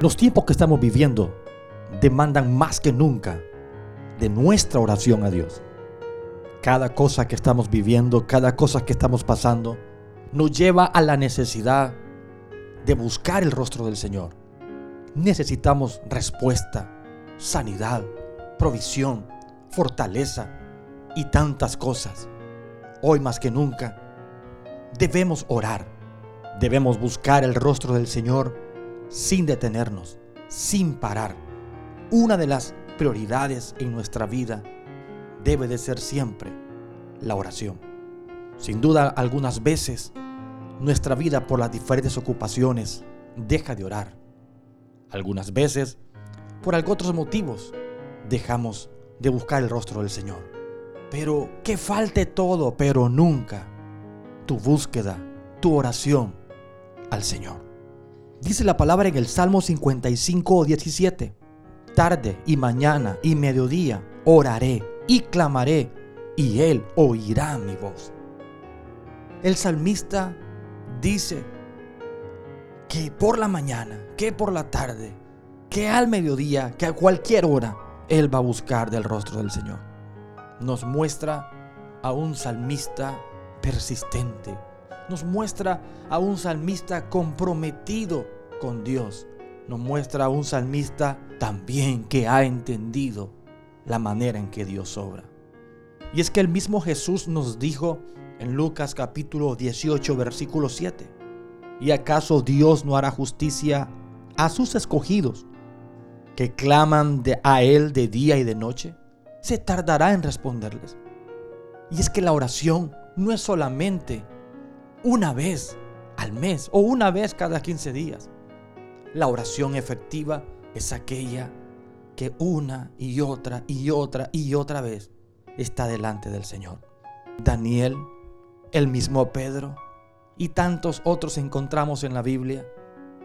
Los tiempos que estamos viviendo demandan más que nunca de nuestra oración a Dios. Cada cosa que estamos viviendo, cada cosa que estamos pasando, nos lleva a la necesidad de buscar el rostro del Señor. Necesitamos respuesta, sanidad, provisión, fortaleza y tantas cosas. Hoy más que nunca debemos orar, debemos buscar el rostro del Señor sin detenernos, sin parar. Una de las prioridades en nuestra vida debe de ser siempre la oración. Sin duda, algunas veces nuestra vida por las diferentes ocupaciones deja de orar. Algunas veces, por otros motivos, dejamos de buscar el rostro del Señor. Pero que falte todo, pero nunca tu búsqueda, tu oración al Señor. Dice la palabra en el Salmo 55, 17. Tarde y mañana y mediodía oraré y clamaré y Él oirá mi voz. El salmista dice que por la mañana, que por la tarde, que al mediodía, que a cualquier hora, Él va a buscar del rostro del Señor. Nos muestra a un salmista persistente, nos muestra a un salmista comprometido con Dios. Nos muestra a un salmista también que ha entendido la manera en que Dios obra. Y es que el mismo Jesús nos dijo en Lucas capítulo 18 versículo 7, ¿y acaso Dios no hará justicia a sus escogidos que claman a Él de día y de noche? Se tardará en responderles. Y es que la oración no es solamente una vez al mes o una vez cada 15 días. La oración efectiva es aquella que una y otra y otra y otra vez está delante del Señor. Daniel, el mismo Pedro y tantos otros encontramos en la Biblia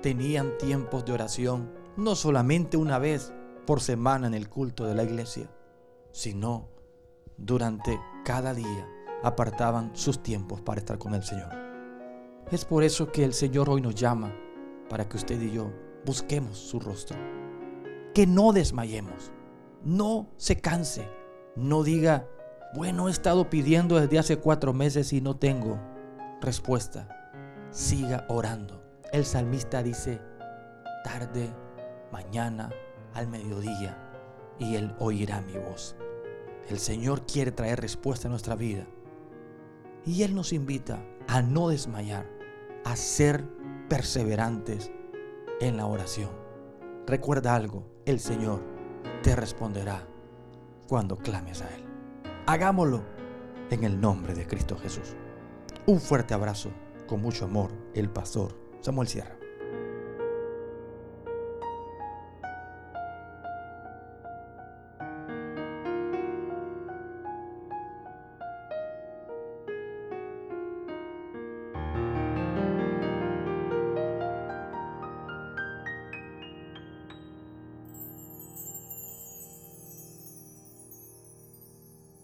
tenían tiempos de oración no solamente una vez por semana en el culto de la iglesia, sino durante cada día apartaban sus tiempos para estar con el Señor. Es por eso que el Señor hoy nos llama para que usted y yo busquemos su rostro. Que no desmayemos, no se canse, no diga, bueno, he estado pidiendo desde hace cuatro meses y no tengo respuesta. Siga orando. El salmista dice, tarde, mañana, al mediodía, y Él oirá mi voz. El Señor quiere traer respuesta a nuestra vida. Y Él nos invita a no desmayar, a ser perseverantes en la oración. Recuerda algo, el Señor te responderá cuando clames a Él. Hagámoslo en el nombre de Cristo Jesús. Un fuerte abrazo, con mucho amor, el pastor Samuel Sierra.